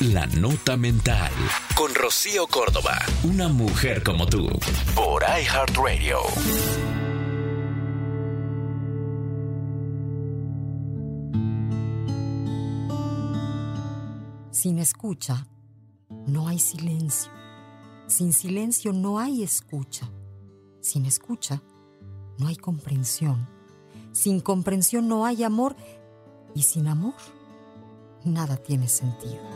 La Nota Mental. Con Rocío Córdoba. Una mujer como tú. Por iHeartRadio. Sin escucha, no hay silencio. Sin silencio no hay escucha. Sin escucha, no hay comprensión. Sin comprensión no hay amor. Y sin amor, nada tiene sentido.